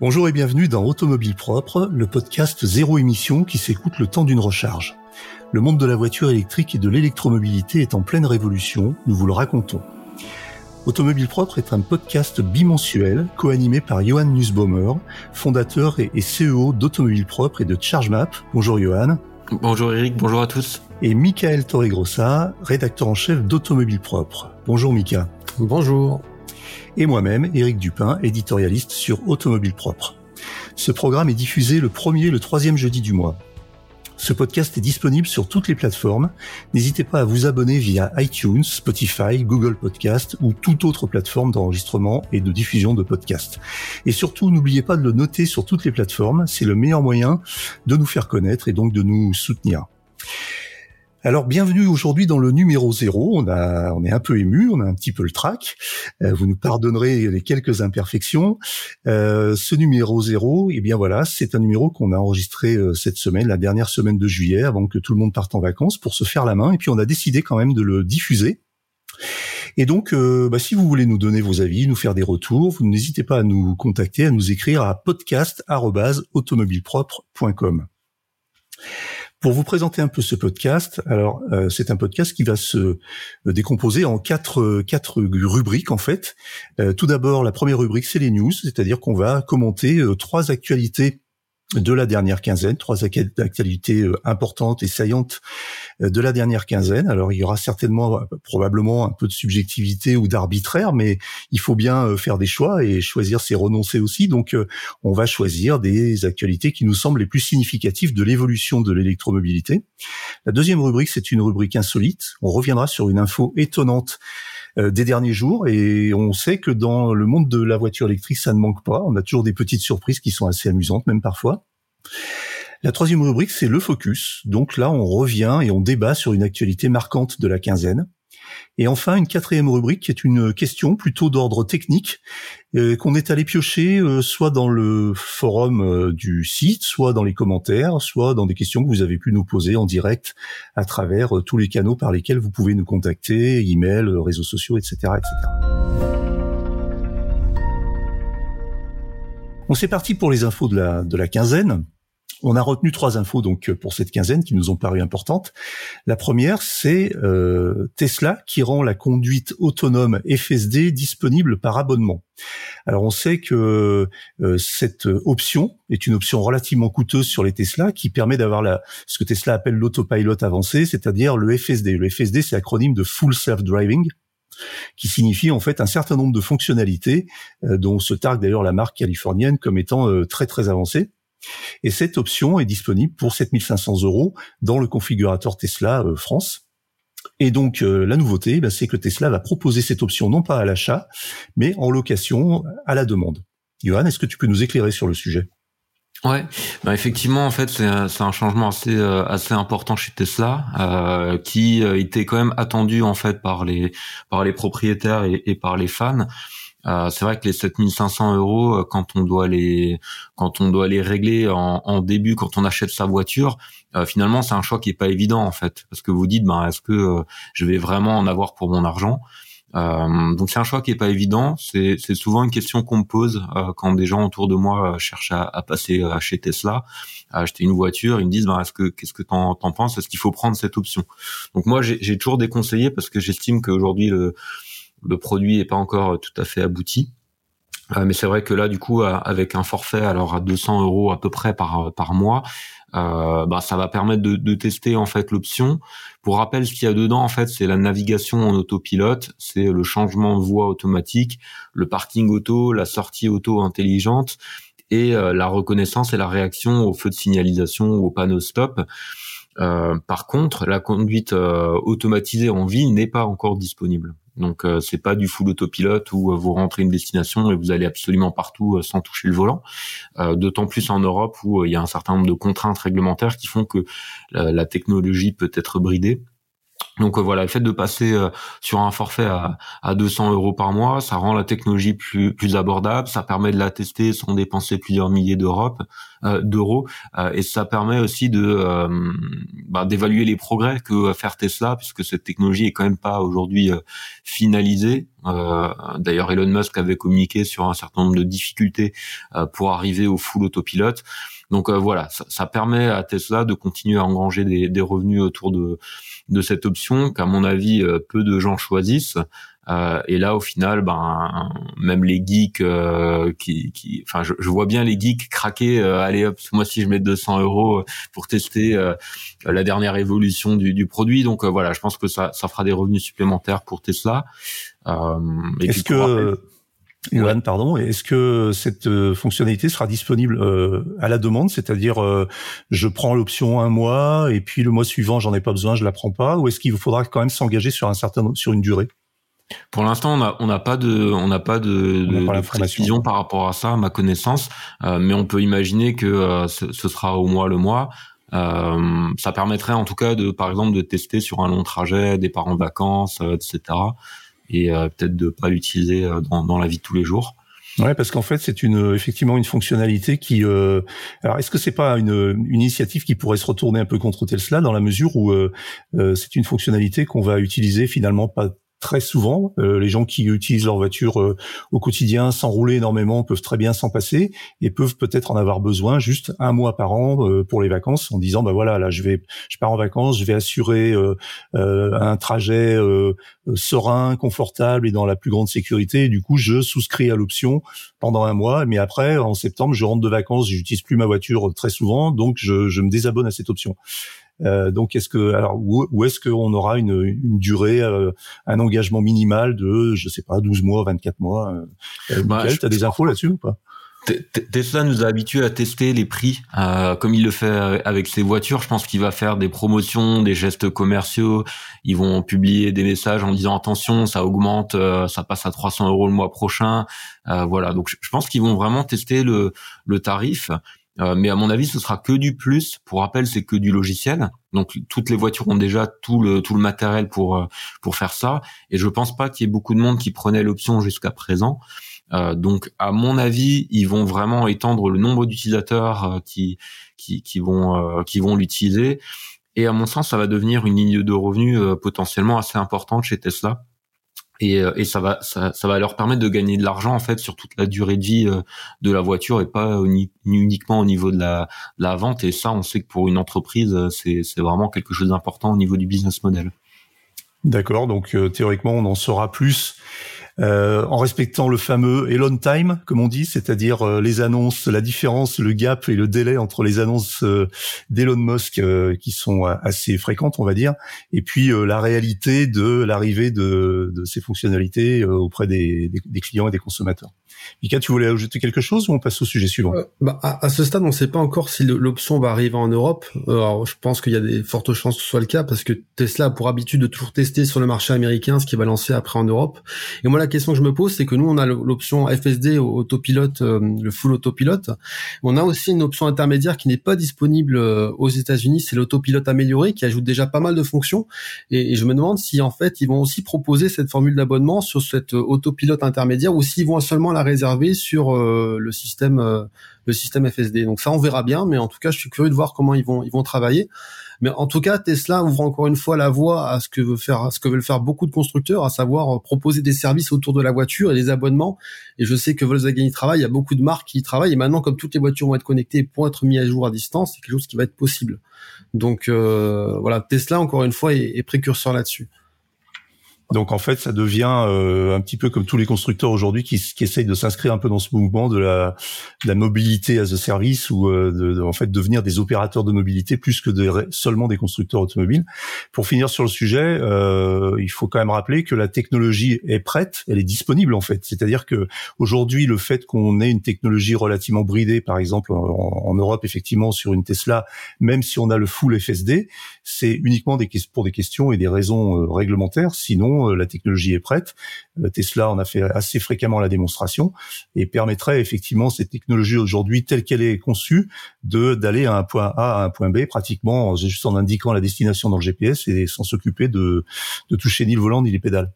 Bonjour et bienvenue dans Automobile Propre, le podcast zéro émission qui s'écoute le temps d'une recharge. Le monde de la voiture électrique et de l'électromobilité est en pleine révolution, nous vous le racontons. Automobile Propre est un podcast bimensuel co-animé par Johan Nussbaumer, fondateur et CEO d'Automobile Propre et de ChargeMap. Bonjour Johan. Bonjour Eric, bonjour à tous. Et Michael Torregrossa, rédacteur en chef d'Automobile Propre. Bonjour Mika. Bonjour et moi-même, Éric Dupin, éditorialiste sur Automobile Propre. Ce programme est diffusé le premier et le troisième jeudi du mois. Ce podcast est disponible sur toutes les plateformes. N'hésitez pas à vous abonner via iTunes, Spotify, Google Podcast ou toute autre plateforme d'enregistrement et de diffusion de podcasts. Et surtout, n'oubliez pas de le noter sur toutes les plateformes. C'est le meilleur moyen de nous faire connaître et donc de nous soutenir. Alors bienvenue aujourd'hui dans le numéro zéro. On est un peu ému, on a un petit peu le trac. Euh, vous nous pardonnerez les quelques imperfections. Euh, ce numéro zéro, eh bien voilà, c'est un numéro qu'on a enregistré euh, cette semaine, la dernière semaine de juillet, avant que tout le monde parte en vacances, pour se faire la main. Et puis on a décidé quand même de le diffuser. Et donc, bah, si vous voulez nous donner vos avis, nous faire des retours, vous n'hésitez pas à nous contacter, à nous écrire à podcast@automobilepropre.com. Pour vous présenter un peu ce podcast, alors euh, c'est un podcast qui va se euh, décomposer en quatre euh, quatre rubriques en fait. tout d'abord, la première rubrique c'est les news, c'est-à-dire qu'on va commenter trois actualités de la dernière quinzaine, trois actualités euh, importantes et saillantes euh, de la dernière quinzaine. Alors il y aura certainement, euh, probablement un peu de subjectivité ou d'arbitraire, mais il faut bien faire des choix et choisir c'est renoncer aussi. Donc on va choisir des actualités qui nous semblent les plus significatives de l'évolution de l'électromobilité. La deuxième rubrique, c'est une rubrique insolite. On reviendra sur une info étonnante des derniers jours et on sait que dans le monde de la voiture électrique, ça ne manque pas. On a toujours des petites surprises qui sont assez amusantes, même parfois. La troisième rubrique, c'est le focus. Donc là, on revient et on débat sur une actualité marquante de la quinzaine. Et enfin, une quatrième rubrique qui est une question plutôt d'ordre technique euh, qu'on est allé piocher euh, soit dans le forum euh, du site, soit dans les commentaires, soit dans des questions que vous avez pu nous poser en direct à travers tous les canaux par lesquels vous pouvez nous contacter, email, réseaux sociaux, etc., etc. On c'est parti pour les infos de la quinzaine. On a retenu trois infos donc pour cette quinzaine qui nous ont paru importantes. La première, c'est euh, Tesla qui rend la conduite autonome FSD disponible par abonnement. Alors on sait que euh, cette option est une option relativement coûteuse sur les Tesla qui permet d'avoir la, ce que Tesla appelle l'autopilot avancé, c'est-à-dire le FSD. Le FSD, c'est l'acronyme de Full Self Driving qui signifie en fait un certain nombre de fonctionnalités euh, dont se targue d'ailleurs la marque californienne comme étant très très avancées. Et cette option est disponible pour 7500 euros dans le configurateur Tesla euh, France. Et donc euh, la nouveauté, bah, c'est que Tesla va proposer cette option non pas à l'achat, mais en location à la demande. Johan, est-ce que tu peux nous éclairer sur le sujet? Ouais, bah effectivement en fait c'est un, changement assez euh, assez important chez Tesla qui était quand même attendu en fait par les par les propriétaires et par les fans. Euh, c'est vrai que les 7500 euros, euh, quand on doit les, quand on doit les régler en, en début, quand on achète sa voiture, euh, finalement, c'est un choix qui est pas évident en fait, parce que vous dites, ben, est-ce que je vais vraiment en avoir pour mon argent? Donc c'est un choix qui est pas évident. C'est, souvent une question qu'on me pose quand des gens autour de moi cherchent à, à, passer chez Tesla, à acheter une voiture. Ils me disent, ben, est-ce que qu'est-ce que t'en, t'en penses? Est-ce qu'il faut prendre cette option? Donc moi, j'ai, j'ai toujours déconseillé parce que j'estime qu'aujourd'hui le le produit est pas encore tout à fait abouti. Euh, mais c'est vrai que là, du coup, euh, avec un forfait alors à 200 euros à peu près par par mois, euh, bah, ça va permettre de, tester en fait l'option. Pour rappel, ce qu'il y a dedans en fait, c'est la navigation en autopilote, c'est le changement de voie automatique, le parking auto, la sortie auto intelligente et euh, la reconnaissance et la réaction aux feux de signalisation ou au panneau stop. Euh, par contre, la conduite automatisée en ville n'est pas encore disponible. Donc euh, c'est pas du full autopilote où euh, vous rentrez une destination et vous allez absolument partout euh, sans toucher le volant. D'autant plus en Europe où il y a un certain nombre de contraintes réglementaires qui font que la, technologie peut être bridée. Donc euh, voilà, le fait de passer euh, sur un forfait à, à 200 euros par mois, ça rend la technologie plus plus abordable, ça permet de la tester sans dépenser plusieurs milliers d'euros, euh, d'euros, et ça permet aussi de bah, d'évaluer les progrès que va faire Tesla, puisque cette technologie est quand même pas aujourd'hui finalisée. D'ailleurs, Elon Musk avait communiqué sur un certain nombre de difficultés pour arriver au full autopilote. Donc voilà, ça, ça, permet à Tesla de continuer à engranger des, des revenus autour de de cette option qu'à mon avis euh, peu de gens choisissent. Euh, et là, au final, ben même les geeks euh, qui, qui, enfin, je, je, vois bien les geeks craquer. Euh, allez hop, moi si je mets 200 euros pour tester la dernière évolution du, du produit. Donc voilà, je pense que ça, ça fera des revenus supplémentaires pour Tesla. Est-ce que Yoann, pardon, est-ce que cette euh, fonctionnalité sera disponible euh, à la demande, c'est-à-dire euh, je prends l'option un mois et puis le mois suivant j'en ai pas besoin, je la prends pas, ou est-ce qu'il faudra quand même s'engager sur un certain sur une durée? Pour l'instant, on n'a pas de, on n'a pas de, de, précision par rapport à ça, à ma connaissance, mais on peut imaginer que ce, ce, sera au mois le mois. ça permettrait en tout cas de, par exemple, de tester sur un long trajet, départ en vacances, etc et euh, peut-être de pas l'utiliser euh, dans, dans la vie de tous les jours. Ouais, parce qu'en fait, c'est une effectivement une fonctionnalité qui. Euh, alors, est-ce que c'est pas une, une, initiative qui pourrait se retourner un peu contre Tesla dans la mesure où euh, c'est une fonctionnalité qu'on va utiliser finalement pas très souvent. Euh, les gens qui utilisent leur voiture euh, au quotidien sans rouler énormément peuvent très bien s'en passer et peuvent peut-être en avoir besoin juste un mois par an euh, pour les vacances en disant bah voilà là je vais je pars en vacances je vais assurer un trajet serein confortable et dans la plus grande sécurité du coup je souscris à l'option pendant un mois mais après en septembre je rentre de vacances j'utilise plus ma voiture très souvent donc je, je me désabonne à cette option euh, donc, est-ce que alors où, est-ce qu'on aura une, une durée, euh, un engagement minimal de, je sais pas, 12 mois, 24 mois euh, bah, tu as des infos là-dessus ou pas? Tesla nous a habitués à tester les prix, euh, comme il le fait avec ses voitures. Je pense qu'il va faire des promotions, des gestes commerciaux. Ils vont publier des messages en disant attention, ça augmente, ça passe à 300 euros le mois prochain. Euh, voilà, donc je pense qu'ils vont vraiment tester le, le tarif. Euh, mais à mon avis, ce sera que du plus. Pour rappel, c'est que du logiciel. Donc toutes les voitures ont déjà tout le tout le matériel pour euh, pour faire ça. Et je pense pas qu'il y ait beaucoup de monde qui prenait l'option jusqu'à présent. Euh, donc, à mon avis, ils vont vraiment étendre le nombre d'utilisateurs euh, qui, qui, qui vont qui vont l'utiliser. Et à mon sens, ça va devenir une ligne de revenus potentiellement assez importante chez Tesla et, euh, et ça va ça, ça, va leur permettre de gagner de l'argent en fait sur toute la durée de vie euh, de la voiture et pas uniquement au niveau de la, la vente et ça on sait que pour une entreprise euh, c'est c'est vraiment quelque chose d'important au niveau du business model. D'accord, donc théoriquement on en saura plus euh, en respectant le fameux Elon time, comme on dit, c'est-à-dire euh, les annonces, la différence, le gap et le délai entre les annonces euh, d'Elon Musk qui sont assez fréquentes, on va dire, et puis la réalité de l'arrivée de, de, ces fonctionnalités auprès des, des, clients et des consommateurs. Mika, tu voulais ajouter quelque chose ou on passe au sujet suivant? Bah, à, ce stade, on ne sait pas encore si l'option va arriver en Europe. Alors, je pense qu'il y a des fortes chances que ce soit le cas parce que Tesla a pour habitude de toujours tester sur le marché américain ce qui va lancer après en Europe. Et moi, la question que je me pose, c'est que nous, on a l'option FSD autopilote, euh, le full autopilote. On a aussi une option intermédiaire qui n'est pas disponible euh, aux États-Unis, c'est l'autopilote amélioré, qui ajoute déjà pas mal de fonctions. Et, je me demande si en fait, ils vont aussi proposer cette formule d'abonnement sur cette euh, autopilote intermédiaire ou s'ils vont seulement la réserver sur le système, le système FSD. Donc ça, on verra bien, mais en tout cas, je suis curieux de voir comment ils vont, ils vont travailler. Mais en tout cas, Tesla ouvre encore une fois la voie à ce que veut faire, à ce que veulent faire beaucoup de constructeurs, à savoir euh, proposer des services autour de la voiture et des abonnements. Et je sais que Volkswagen y travaille, il y a beaucoup de marques qui y travaillent. Et maintenant, comme toutes les voitures vont être connectées pourront être mises à jour à distance, c'est quelque chose qui va être possible. Donc euh, voilà, Tesla encore une fois est précurseur là-dessus. Donc en fait, ça devient euh, un petit peu comme tous les constructeurs aujourd'hui qui, qui essayent de s'inscrire un peu dans ce mouvement de la, de la mobilité as a service ou euh, de, en fait devenir des opérateurs de mobilité plus que de, seulement des constructeurs automobiles. Pour finir sur le sujet, euh, il faut quand même rappeler que la technologie est prête, elle est disponible en fait. C'est-à-dire que aujourd'hui, le fait qu'on ait une technologie relativement bridée, par exemple en, en, Europe effectivement sur une Tesla, même si on a le full FSD, c'est uniquement des, pour des questions et des raisons euh, réglementaires. Sinon effectivement, la technologie est prête. Tesla en a fait assez fréquemment la démonstration et permettrait effectivement cette technologie aujourd'hui telle qu'elle est conçue de d'aller à un point A à un point B pratiquement juste en indiquant la destination dans le GPS et sans s'occuper de, de toucher ni le volant ni les pédales.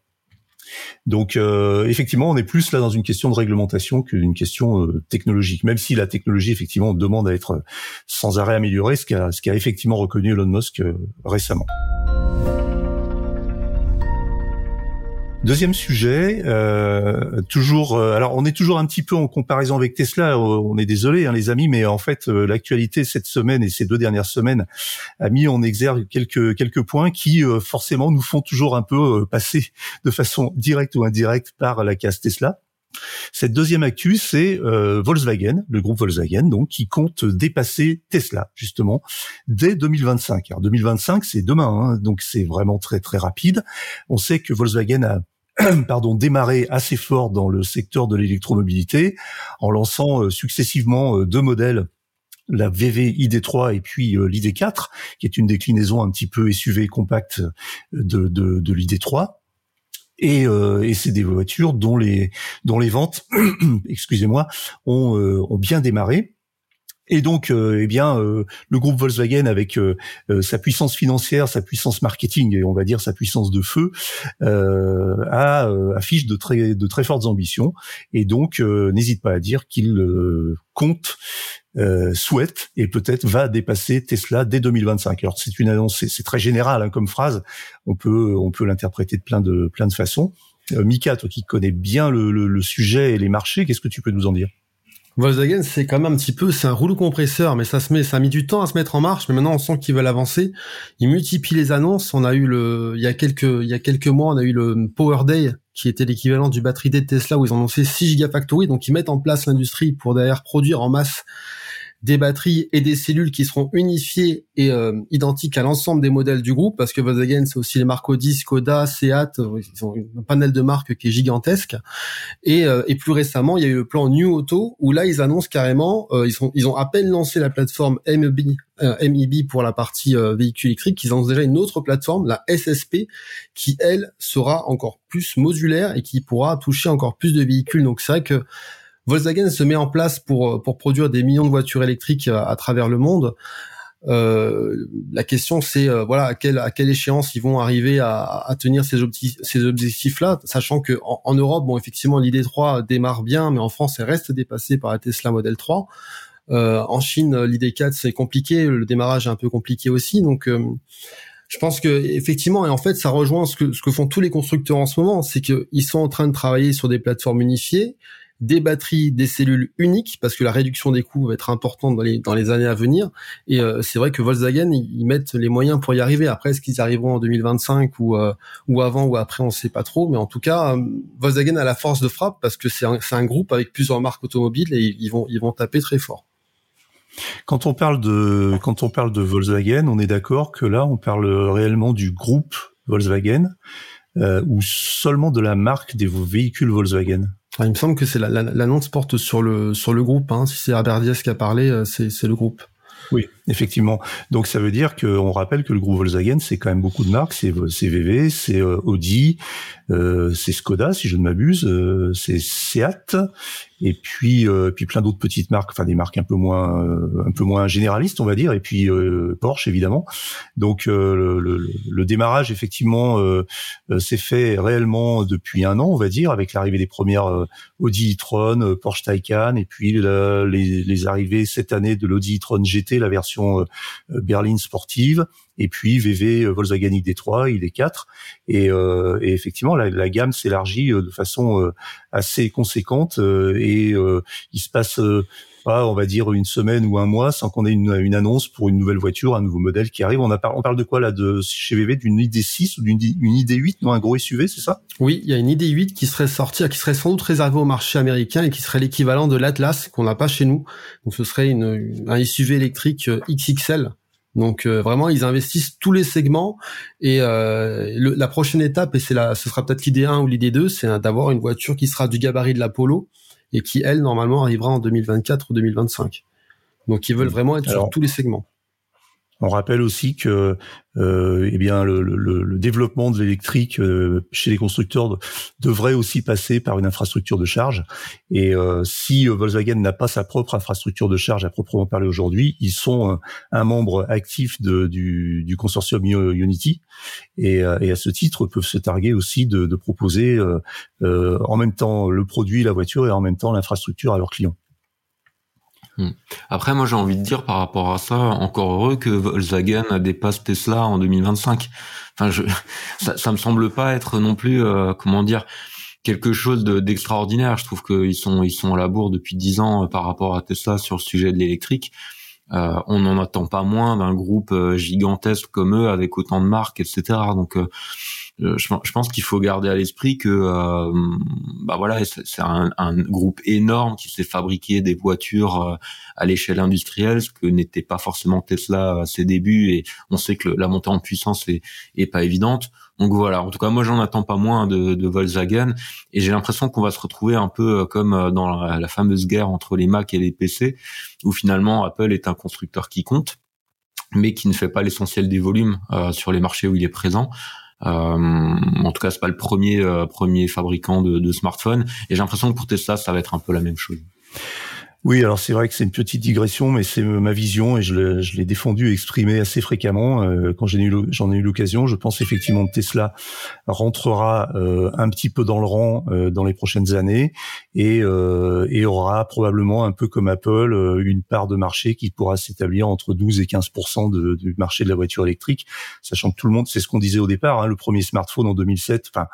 Donc euh, effectivement, on est plus là dans une question de réglementation qu'une question euh, technologique, même si la technologie effectivement demande à être sans arrêt améliorée, ce qu'a ce effectivement reconnu Elon Musk euh, récemment. Deuxième sujet, euh, toujours. Euh, alors, on est toujours un petit peu en comparaison avec Tesla. Euh, on est désolé, hein, les amis, mais en fait, l'actualité cette semaine et ces deux dernières semaines a mis en exergue quelques quelques points qui forcément nous font toujours un peu passer de façon directe ou indirecte par la case Tesla. Cette deuxième actu, c'est Volkswagen, le groupe Volkswagen, donc qui compte dépasser Tesla justement dès 2025. Alors 2025, c'est demain, hein, donc c'est vraiment très très rapide. On sait que Volkswagen a pardon, démarré assez fort dans le secteur de l'électromobilité en lançant euh, successivement euh, deux modèles la VV ID3 et puis euh, l'ID4, qui est une déclinaison un petit peu SUV compacte de, de, de l'ID3. Et, et c'est des voitures dont les dont les ventes, excusez-moi, ont, ont bien démarré. Et donc, euh, eh bien, euh, le groupe Volkswagen, avec euh, sa puissance financière, sa puissance marketing et on va dire sa puissance de feu, a, affiche de très de très fortes ambitions. Et donc, n'hésite pas à dire qu'il compte, souhaite et peut-être va dépasser Tesla dès 2025. Alors, c'est une annonce, c'est très général hein, comme phrase. On peut on peut l'interpréter de plein de plein de façons. Mika, toi qui connais bien le, le sujet et les marchés, qu'est-ce que tu peux nous en dire? Volkswagen, c'est quand même un petit peu, c'est un rouleau compresseur, mais ça se met, ça a mis du temps à se mettre en marche, mais maintenant on sent qu'ils veulent avancer. Ils multiplient les annonces. On a eu le, il y a quelques, il y a quelques mois, on a eu le Power Day, qui était l'équivalent du battery day de Tesla, où ils ont annoncé 6 gigafactories, donc ils mettent en place l'industrie pour derrière produire en masse des batteries et des cellules qui seront unifiées et euh, identiques à l'ensemble des modèles du groupe, parce que Volkswagen, c'est aussi les marques Audi, Skoda, Seat, euh, ils ont un panel de marques qui est gigantesque. Et, euh, et plus récemment, il y a eu le plan New Auto, où là, ils annoncent carrément, ils, sont, ils ont à peine lancé la plateforme MEB, MEB pour la partie véhicule électrique, ils ont déjà une autre plateforme, la SSP, qui, elle, sera encore plus modulaire et qui pourra toucher encore plus de véhicules. Donc c'est vrai que Volkswagen se met en place pour euh, pour produire des millions de voitures électriques euh, à, travers le monde. Euh, la question c'est voilà à quelle à quelle échéance ils vont arriver à, à tenir ces, objectifs ces objectifs là sachant que en, Europe bon effectivement l'idée 3 démarre bien mais en France elle reste dépassée par la Tesla Model 3 euh, en Chine l'idée 4 c'est compliqué le démarrage est un peu compliqué aussi. Donc je pense que effectivement et en fait ça rejoint ce que ce que font tous les constructeurs en ce moment c'est qu'ils sont en train de travailler sur des plateformes unifiées des batteries, des cellules uniques, parce que la réduction des coûts va être importante dans les, dans les années à venir. Et euh, c'est vrai que Volkswagen, ils, mettent les moyens pour y arriver. Après, est-ce qu'ils arriveront en 2025 ou, euh, ou avant ou après, on ne sait pas trop. Mais en tout cas, euh, Volkswagen a la force de frappe parce que c'est un, un groupe avec plusieurs marques automobiles et ils vont, ils vont taper très fort. Quand on parle de quand on parle de Volkswagen, on est d'accord que là, on parle réellement du groupe Volkswagen ou seulement de la marque des véhicules Volkswagen? Il me semble que c'est l'annonce porte sur le sur le groupe. Hein. Si c'est Aberdias qui a parlé, euh, c'est le groupe. Oui, effectivement. Donc ça veut dire qu'on rappelle que le groupe Volkswagen, c'est quand même beaucoup de marques. C'est VV, c'est euh, Audi, euh, c'est Skoda, si je ne m'abuse, c'est Seat, et puis euh, puis plein d'autres petites marques, enfin des marques un peu moins euh, un peu moins généralistes on va dire, et puis euh, Porsche évidemment. Donc le, le, le, démarrage effectivement s'est fait réellement depuis un an on va dire, avec l'arrivée des premières Audi e-tron, Porsche Taycan, et puis les, les arrivées cette année de l'Audi e-tron GT, la version berline sportive et puis VV Volkswagen ID3, ID4, et, euh, et effectivement la, la gamme s'élargit de façon assez conséquente et euh, il se passe euh, pas, on va dire une semaine ou un mois sans qu'on ait une, annonce pour une nouvelle voiture, un nouveau modèle qui arrive. On, a, on parle de quoi là de chez VV d'une ID6 ou d'une une ID8, non un gros SUV, c'est ça? Oui, il y a une ID8 qui serait sortie, qui serait sans doute réservée au marché américain et qui serait l'équivalent de l'Atlas qu'on n'a pas chez nous. Donc ce serait une, un SUV électrique euh, XXL. Donc vraiment, ils investissent tous les segments et la prochaine étape, et c'est la, ce sera peut-être l'idée 1 ou l'idée 2, c'est d'avoir une voiture qui sera du gabarit de la Polo, et qui, elle, normalement, arrivera en 2024 ou 2025. Donc, ils veulent vraiment être sur tous les segments. On rappelle aussi que euh, eh bien le, développement de l'électrique euh, chez les constructeurs devrait aussi passer par une infrastructure de charge. Et euh, si Volkswagen n'a pas sa propre infrastructure de charge à proprement parler aujourd'hui, ils sont un, membre actif du, consortium Unity et, et, à ce titre peuvent se targuer aussi de, de proposer en même temps le produit, la voiture et en même temps l'infrastructure à leurs clients. Hmm. Après, moi, j'ai envie de dire par rapport à ça, encore heureux que Volkswagen dépasse Tesla en 2025. Enfin, je, ça, ça me semble pas être non plus, euh, comment dire, quelque chose d'extraordinaire. je trouve qu'ils sont, ils sont à la bourre depuis dix ans euh, par rapport à Tesla sur le sujet de l'électrique. Euh, on n'en attend pas moins d'un groupe gigantesque comme eux avec autant de marques, etc. Donc euh, je, pense qu'il faut garder à l'esprit que euh, bah voilà c'est un, un, groupe énorme qui s'est fabriqué des voitures euh, à l'échelle industrielle ce que n'était pas forcément Tesla à ses débuts et on sait que la montée en puissance est, est pas évidente donc voilà en tout cas moi j'en attends pas moins de, de Volkswagen et j'ai l'impression qu'on va se retrouver un peu comme dans la, la fameuse guerre entre les Mac et les PC où finalement Apple est un constructeur qui compte mais qui ne fait pas l'essentiel des volumes sur les marchés où il est présent. Euh, en tout cas, c'est pas le premier euh, premier fabricant de, de smartphones. Et j'ai l'impression que pour Tesla, ça va être un peu la même chose. Oui, alors c'est vrai que c'est une petite digression, mais c'est ma vision et je l'ai défendu et exprimé assez fréquemment euh, quand j'en ai eu l'occasion. Je pense effectivement que Tesla rentrera euh, un petit peu dans le rang euh, dans les prochaines années et, et, aura probablement un peu comme Apple une part de marché qui pourra s'établir entre 12 et 15 de, du marché de la voiture électrique, sachant que tout le monde, c'est ce qu'on disait au départ, hein, le premier smartphone en 2007, enfin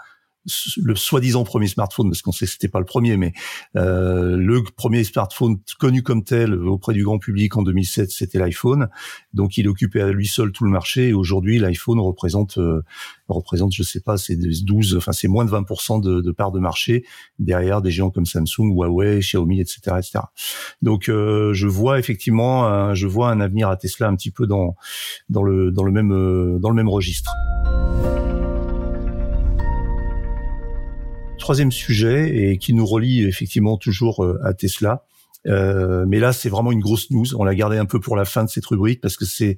le soi-disant premier smartphone, parce qu'on sait que c'était pas le premier, mais euh, le premier smartphone connu comme tel auprès du grand public en 2007, c'était l'iPhone. Donc il occupait à lui seul tout le marché. Et aujourd'hui, l'iPhone représente, euh, représente, je sais pas, c'est 12, enfin c'est moins de 20% de, de part de marché derrière des géants comme Samsung, Huawei, Xiaomi, etc., etc. Donc euh, je vois effectivement, je vois un avenir à Tesla un petit peu dans dans le dans le même euh, dans le même registre. Troisième sujet et qui nous relie effectivement toujours euh, à Tesla. Euh, mais là, c'est vraiment une grosse news. On l'a gardé un peu pour la fin de cette rubrique parce que c'est,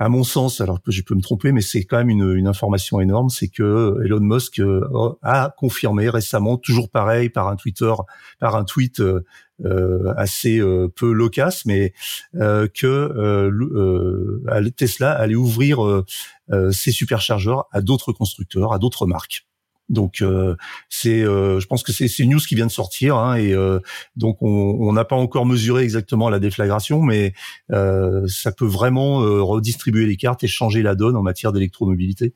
à mon sens, alors je peux me tromper, mais c'est quand même une, une information énorme, c'est que Elon Musk euh, a confirmé récemment, toujours pareil, par un Twitter, par un tweet euh, assez peu loquace, mais euh, que Tesla allait ouvrir ses superchargeurs à d'autres constructeurs, à d'autres marques. Donc euh, c'est, euh, je pense que c'est une news qui vient de sortir hein, et euh, donc on n'a pas encore mesuré exactement la déflagration, mais ça peut vraiment redistribuer les cartes et changer la donne en matière d'électromobilité.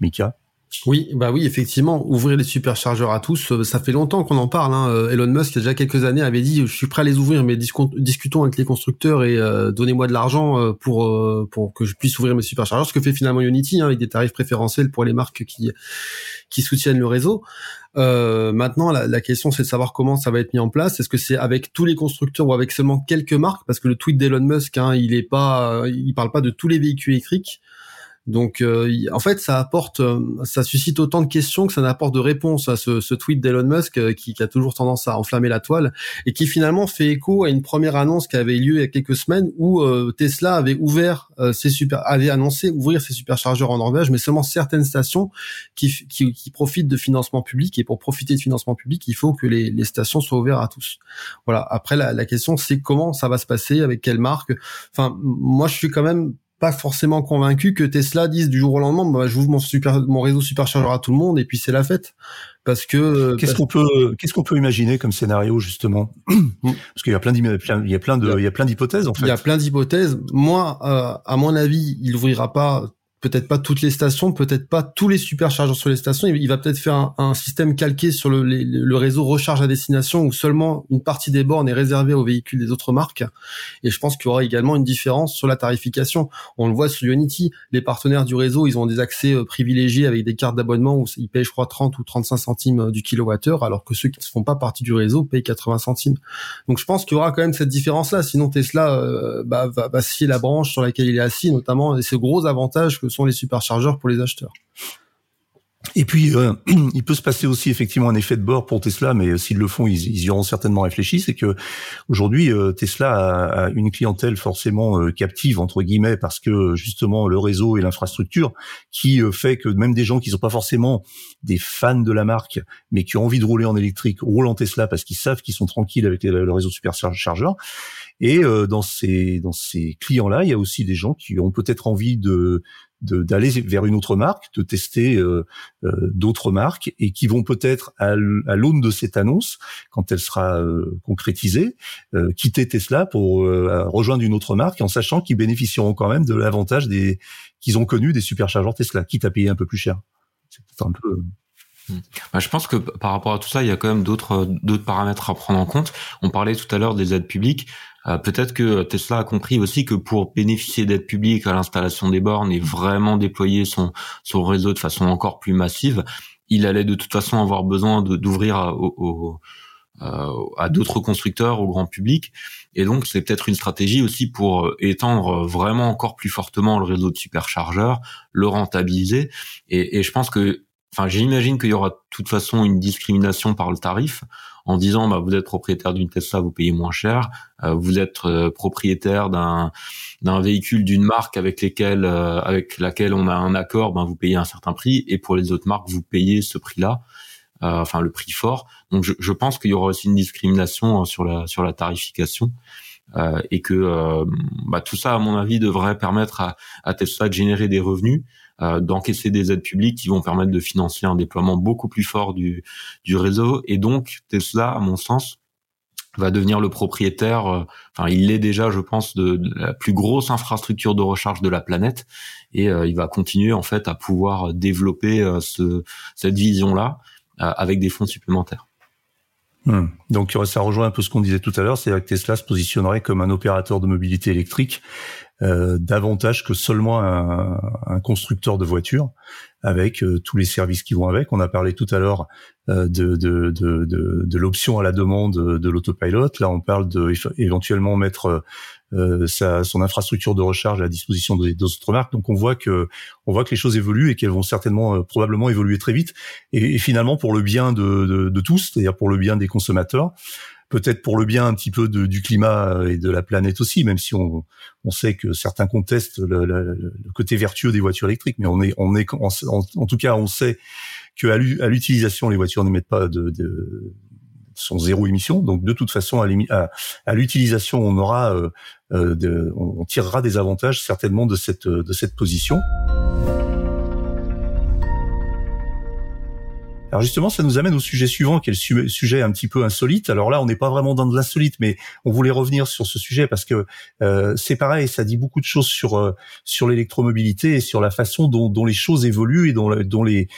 Mika? Oui, bah oui, effectivement, ouvrir les superchargeurs à tous, euh, ça fait longtemps qu'on en parle. Hein. Euh, Elon Musk, il y a déjà quelques années, avait dit je suis prêt à les ouvrir, mais discutons avec les constructeurs et euh, donnez-moi de l'argent pour pour que je puisse ouvrir mes superchargeurs. Ce que fait finalement Unity, hein, avec des tarifs préférentiels pour les marques qui qui soutiennent le réseau. maintenant, la, la question, c'est de savoir comment ça va être mis en place. Est-ce que c'est avec tous les constructeurs ou avec seulement quelques marques? Parce que le tweet d'Elon Musk, hein, il est pas, il parle pas de tous les véhicules électriques. Donc, euh, en fait, ça apporte, euh, ça suscite autant de questions que ça n'apporte de réponses à ce, ce tweet d'Elon Musk euh, qui, qui, a toujours tendance à enflammer la toile et qui finalement fait écho à une première annonce qui avait eu lieu il y a quelques semaines où Tesla avait ouvert ses super, avait annoncé ouvrir ses superchargeurs en Norvège, mais seulement certaines stations qui, qui, qui, profitent de financement public et pour profiter de financement public, il faut que les, les stations soient ouvertes à tous. Voilà. Après, la, la question, c'est comment ça va se passer, avec quelle marque? Enfin, moi, je suis quand même pas forcément convaincu que Tesla dise du jour au lendemain bah, j'ouvre mon super mon réseau superchargeur à tout le monde et puis c'est la fête. Parce que euh, qu'est-ce qu'on peut qu'est-ce qu'on peut imaginer comme scénario justement? Parce qu'il y a plein il y a plein de il y a plein d'hypothèses en fait il y a plein d'hypothèses. Moi euh, à mon avis il ouvrira pas peut-être pas toutes les stations, peut-être pas tous les superchargeurs sur les stations. Il va peut-être faire un, système calqué sur le, réseau recharge à destination où seulement une partie des bornes est réservée aux véhicules des autres marques. Et je pense qu'il y aura également une différence sur la tarification. On le voit sur Unity, les partenaires du réseau, ils ont des accès euh, privilégiés avec des cartes d'abonnement où ils payent, je crois, 30 ou 35 centimes euh, du kilowattheure, alors que ceux qui ne font pas partie du réseau payent 80 centimes. Donc je pense qu'il y aura quand même cette différence-là. Sinon Tesla euh, bah, va, va scier la branche sur laquelle il est assis, notamment et ce gros avantage sont les superchargeurs pour les acheteurs. Et puis, euh, il peut se passer aussi effectivement un effet de bord pour Tesla, mais s'ils le font, ils, y auront certainement réfléchi. C'est que aujourd'hui, euh, Tesla a, une clientèle forcément euh, captive entre guillemets parce que justement le réseau et l'infrastructure qui fait que même des gens qui sont pas forcément des fans de la marque, mais qui ont envie de rouler en électrique, roulent en Tesla parce qu'ils savent qu'ils sont tranquilles avec le réseau superchargeur. Et dans ces dans ces clients-là, il y a aussi des gens qui ont peut-être envie de d'aller vers une autre marque, de tester euh, euh, d'autres marques et qui vont peut-être à l'aune de cette annonce, quand elle sera euh, concrétisée, quitter Tesla pour rejoindre une autre marque en sachant qu'ils bénéficieront quand même de l'avantage des qu'ils ont connu des superchargeurs Tesla, quitte à payer un peu plus cher. C'est un peu hmm. bah, je pense que par rapport à tout ça, il y a quand même d'autres d'autres paramètres à prendre en compte. On parlait tout à l'heure des aides publiques. Euh, peut-être que Tesla a compris aussi que pour bénéficier d'aide publique à l'installation des bornes et vraiment déployer son, son réseau de façon encore plus massive, il allait de toute façon avoir besoin d'ouvrir à, euh, à d'autres constructeurs, au grand public. Et donc, c'est peut-être une stratégie aussi pour étendre vraiment encore plus fortement le réseau de superchargeurs, le rentabiliser. Et, et je pense que, enfin, j'imagine qu'il y aura de toute façon une discrimination par le tarif en disant bah, vous êtes propriétaire d'une Tesla, vous payez moins cher, euh, vous êtes euh, propriétaire d'un d'un véhicule d'une marque avec euh, avec laquelle on a un accord, ben vous payez un certain prix et pour les autres marques vous payez ce prix-là. enfin le prix fort. Donc je, je pense qu'il y aura aussi une discrimination sur la sur la tarification et que bah, tout ça à mon avis devrait permettre à, à Tesla de générer des revenus euh, d'encaisser des aides publiques qui vont permettre de financer un déploiement beaucoup plus fort du, du réseau. Et donc Tesla, à mon sens, va devenir le propriétaire, euh, enfin il l'est déjà, je pense, de, la plus grosse infrastructure de recharge de la planète, et euh, il va continuer en fait à pouvoir développer ce, cette vision-là avec des fonds supplémentaires. Hmm. Donc ça rejoint un peu ce qu'on disait tout à l'heure, c'est que Tesla se positionnerait comme un opérateur de mobilité électrique euh, davantage que seulement un, un, constructeur de voitures, avec euh, tous les services qui vont avec. On a parlé tout à l'heure euh, de, de, de, de, l'option à la demande de l'autopilot. Là, on parle de éventuellement mettre sa, son infrastructure de recharge à disposition d'autres marques. Donc, on voit que on voit que les choses évoluent et qu'elles vont certainement, probablement évoluer très vite. Et, finalement, pour le bien de, de tous, c'est-à-dire pour le bien des consommateurs peut-être pour le bien un petit peu de, du climat euh, et de la planète aussi, même si on, on sait que certains contestent le, le, côté vertueux des voitures électriques, mais on est, on est, en, tout cas, on sait que à l'utilisation, les voitures n'émettent pas de, de sont zéro émission, donc de toute façon, à, l'utilisation, on aura, euh, euh de, on tirera des avantages certainement de cette de cette position. Alors justement, ça nous amène au sujet suivant, qui est le sujet un petit peu insolite. Alors là, on n'est pas vraiment dans de l'insolite, mais on voulait revenir sur ce sujet parce que euh, c'est pareil, ça dit beaucoup de choses sur euh, sur l'électromobilité et sur la façon dont, les choses évoluent et dont, les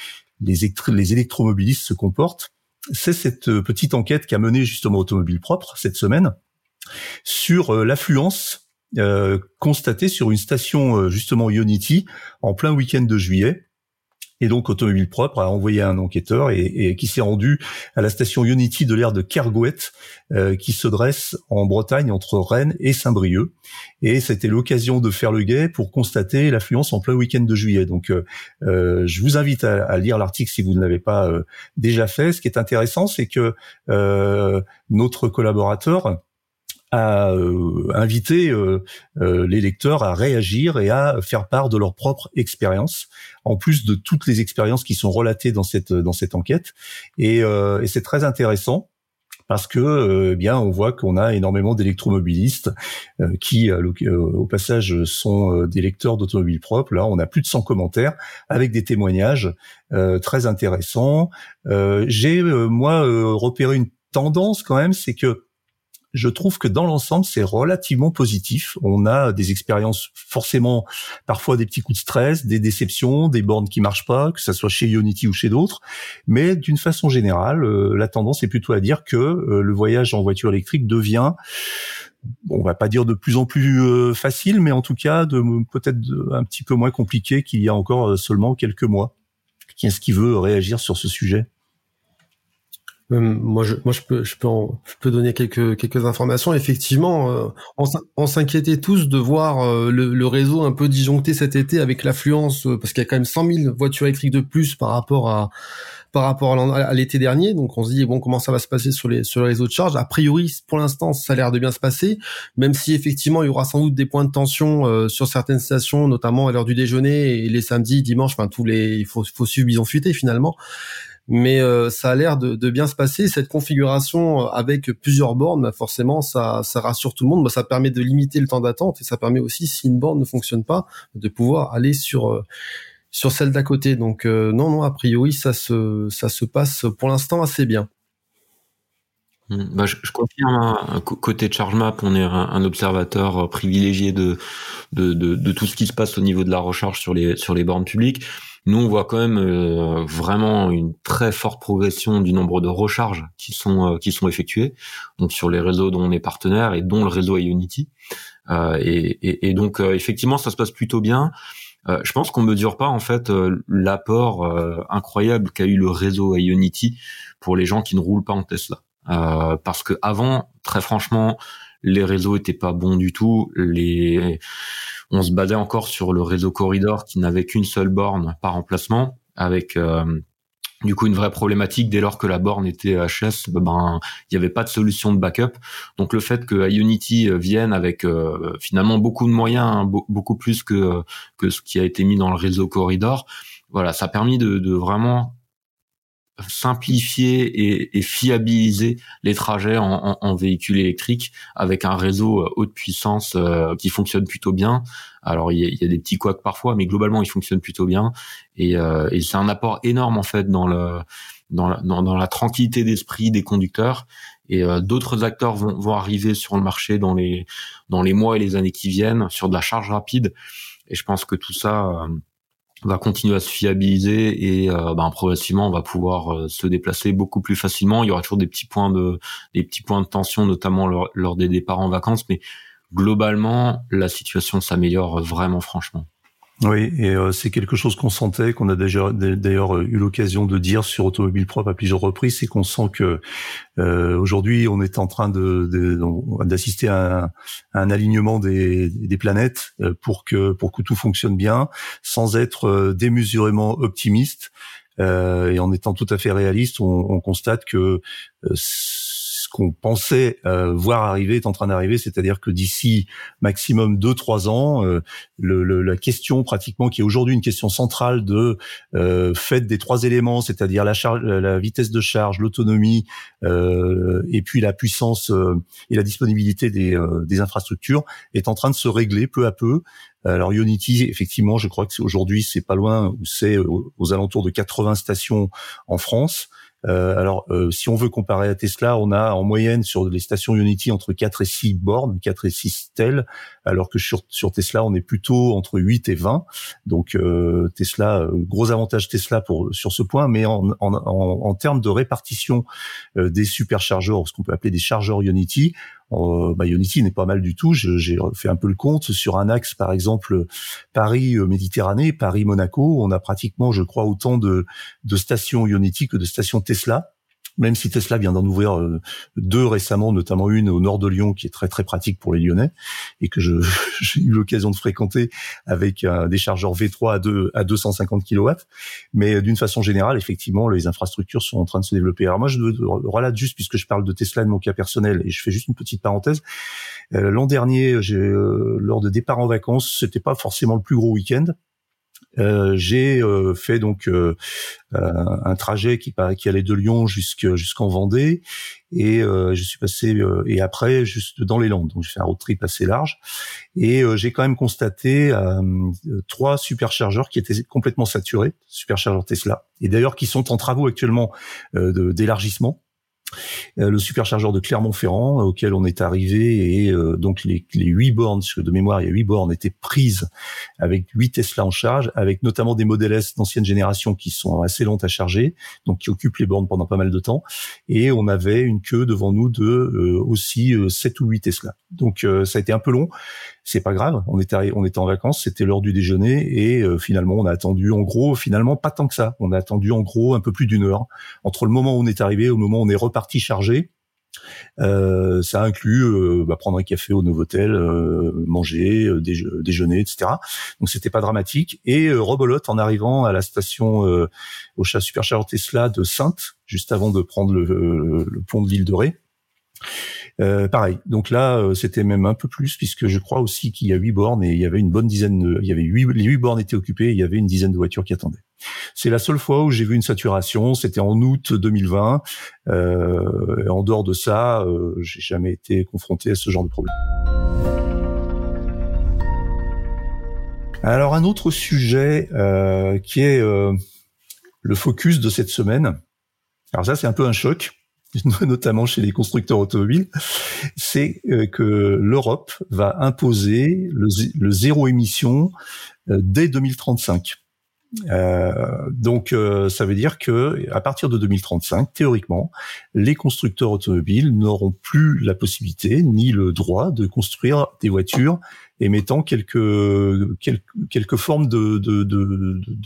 les, électromobilistes se comportent. C'est cette euh, petite enquête qu'a menée justement Automobile Propre cette semaine sur l'affluence constatée sur une station justement Ionity en plein week-end de juillet et donc Automobile Propre a envoyé un enquêteur et, qui s'est rendu à la station Unity de l'air de Kergouët, euh, qui se dresse en Bretagne entre Rennes et Saint-Brieuc. Et c'était l'occasion de faire le guet pour constater l'affluence en plein week-end de juillet. Donc euh, euh, je vous invite à, lire l'article si vous ne l'avez pas déjà fait. Ce qui est intéressant, c'est que notre collaborateur à euh, inviter euh, euh, les lecteurs à réagir et à faire part de leur propre expérience, en plus de toutes les expériences qui sont relatées dans cette dans cette enquête. Et, et c'est très intéressant parce que eh bien on voit qu'on a énormément d'électromobilistes qui au passage sont des lecteurs d'automobiles propres. Là, on a plus de 100 commentaires avec des témoignages très intéressants. J'ai moi repéré une tendance quand même, c'est que je trouve que dans l'ensemble, c'est relativement positif. On a des expériences forcément, parfois des petits coups de stress, des déceptions, des bornes qui marchent pas, que ça soit chez Unity ou chez d'autres. Mais d'une façon générale, euh, la tendance est plutôt à dire que euh, le voyage en voiture électrique devient on va pas dire de plus en plus euh, facile, mais en tout cas de peut-être un petit peu moins compliqué qu'il y a encore seulement quelques mois. Qui est-ce qui veut réagir sur ce sujet? Euh, moi, je, moi, je peux, je peux, je peux donner quelques quelques informations. Effectivement, euh, on, s'inquiétait tous de voir euh, le, le, réseau un peu disjoncté cet été avec l'affluence, parce qu'il y a quand même 100 000 voitures électriques de plus par rapport à par rapport à l'été dernier. Donc, on se dit bon, comment ça va se passer sur les sur les réseaux de charge? A priori, pour l'instant, ça a l'air de bien se passer, même si effectivement, il y aura sans doute des points de tension sur certaines stations, notamment à l'heure du déjeuner et les samedis, dimanches. Enfin, tous les, il faut faut suivre bison fuité finalement mais euh, ça a l'air de, de, bien se passer. Cette configuration euh, avec plusieurs bornes, bah, forcément, ça, ça rassure tout le monde. Bah, ça permet de limiter le temps d'attente et ça permet aussi, si une borne ne fonctionne pas, de pouvoir aller sur euh, sur celle d'à côté. Donc non, non, a priori, ça se ça se passe pour l'instant assez bien. Mmh. Bah, je, je, confirme, hein, côté ChargeMap, on est un, un observateur privilégié de, de, de, de, tout ce qui se passe au niveau de la recharge sur les, sur les bornes publiques. Nous, on voit quand même euh, vraiment une très forte progression du nombre de recharges qui sont euh, qui sont effectuées, donc sur les réseaux dont on est partenaire et dont le réseau Ionity. Euh, et, et, et, donc effectivement, ça se passe plutôt bien. je pense qu'on mesure pas en fait l'apport incroyable qu'a eu le réseau Ionity pour les gens qui ne roulent pas en Tesla. parce que avant, très franchement, les réseaux étaient pas bons du tout. Les on se basait encore sur le réseau corridor qui n'avait qu'une seule borne par emplacement, avec euh, du coup une vraie problématique dès lors que la borne était HS, ben il n'y avait pas de solution de backup. Donc le fait que Unity vienne avec euh, finalement beaucoup de moyens, hein, beaucoup plus que que ce qui a été mis dans le réseau corridor, voilà, ça a permis de, de vraiment simplifier et, et, fiabiliser les trajets en, en, véhicule électrique avec un réseau euh, haute puissance euh, qui fonctionne plutôt bien. Alors il y, a, y, a, des petits couacs parfois, mais globalement il fonctionne plutôt bien. Et, euh, et c'est un apport énorme en fait dans le dans la, dans, la tranquillité d'esprit des conducteurs. Et d'autres acteurs vont, vont arriver sur le marché dans les dans les mois et les années qui viennent sur de la charge rapide. Et je pense que tout ça va continuer à se fiabiliser et euh, ben, progressivement on va pouvoir euh, se déplacer beaucoup plus facilement. Il y aura toujours des petits points de des petits points de tension, notamment lors, lors des départs en vacances, mais globalement la situation s'améliore vraiment franchement. Oui, et euh, c'est quelque chose qu'on sentait, qu'on a déjà d'ailleurs euh, eu l'occasion de dire sur Automobile Propre à plusieurs reprises, c'est qu'on sent que euh, aujourd'hui on est en train de d'assister à, un alignement des, des planètes pour que pour que tout fonctionne bien, sans être démesurément optimiste. et en étant tout à fait réaliste, on, on constate que qu'on pensait euh, voir arriver est en train d'arriver, c'est-à-dire que d'ici maximum deux trois ans, euh, le, la question pratiquement qui est aujourd'hui une question centrale de euh, fait des trois éléments, c'est-à-dire la charge, la vitesse de charge, l'autonomie euh, et puis la puissance et la disponibilité des, des infrastructures, est en train de se régler peu à peu. Alors Unity, effectivement, je crois que aujourd'hui c'est pas loin, c'est aux alentours de 80 stations en France. Euh, alors, euh, si on veut comparer à Tesla, on a en moyenne sur les stations Unity entre 4 et 6 bornes, 4 et 6 tels, alors que sur, sur Tesla, on est plutôt entre 8 et 20. Donc, euh, Tesla, gros avantage Tesla pour sur ce point, mais en, en, en, termes de répartition des superchargeurs, ce qu'on peut appeler des chargeurs Unity, euh, bah, n'est pas mal du tout. J'ai fait un peu le compte sur un axe, par exemple Paris-Méditerranée, Paris-Monaco. On a pratiquement, je crois, autant de, de stations Unity que de stations Tesla même si Tesla vient d'en ouvrir euh, deux récemment, notamment une au nord de Lyon qui est très très pratique pour les Lyonnais et que j'ai eu l'occasion de fréquenter avec un des chargeurs V3 à, 2, à 250 kW. Mais euh, d'une façon générale, effectivement, les infrastructures sont en train de se développer. Alors moi, je relate juste puisque je parle de Tesla de mon cas personnel et je fais juste une petite parenthèse. Euh, L'an dernier, lors de départ en vacances, c'était pas forcément le plus gros week-end. Euh, j'ai euh, fait donc euh, un trajet qui, qui allait de Lyon jusqu'en Vendée et je suis passé et après juste dans les Landes. Donc j'ai fait un road trip assez large et j'ai quand même constaté trois superchargeurs qui étaient complètement saturés superchargeurs Tesla et d'ailleurs qui sont en travaux actuellement d'élargissement. euh, le superchargeur de Clermont-Ferrand auquel on est arrivé et euh, donc les, les 8 bornes, de mémoire il y a 8 bornes étaient prises avec 8 Tesla en charge, avec notamment des modèles S d'ancienne génération qui sont assez lentes à charger, donc qui occupent les bornes pendant pas mal de temps, et on avait une queue devant nous de euh, aussi 7 ou 8 Tesla. Donc ça a été un peu long, c'est pas grave, on était on était en vacances, c'était l'heure du déjeuner. Et finalement on a attendu en gros finalement pas tant que ça, on a attendu en gros un peu plus d'une heure. Entre le moment où on est arrivé et au moment où on est reparti partie chargée. Euh, ça inclut euh, bah, prendre un café au Novotel, euh, manger, euh, déjeuner, etc. Donc c'était pas dramatique. Et rebolote en arrivant à la station au chat superchargeur Tesla de Sainte, juste avant de prendre le, le pont de l'île de Ré. Euh, pareil. Donc là, euh, c'était même un peu plus puisque je crois aussi qu'il y a huit bornes et il y avait une bonne dizaine. De, il y avait huit, les huit bornes étaient occupées. Et il y avait une dizaine de voitures qui attendaient. C'est la seule fois où j'ai vu une saturation. C'était en août 2020. Euh, en dehors de ça, j'ai jamais été confronté à ce genre de problème. Alors un autre sujet qui est le focus de cette semaine. Alors ça, c'est un peu un choc notamment chez les constructeurs automobiles, c'est euh, que l'Europe va imposer le, zéro émission euh, dès 2035. Euh, donc, ça veut dire que à partir de 2035, théoriquement, les constructeurs automobiles n'auront plus la possibilité ni le droit de construire des voitures émettant quelques quelques, quelques formes de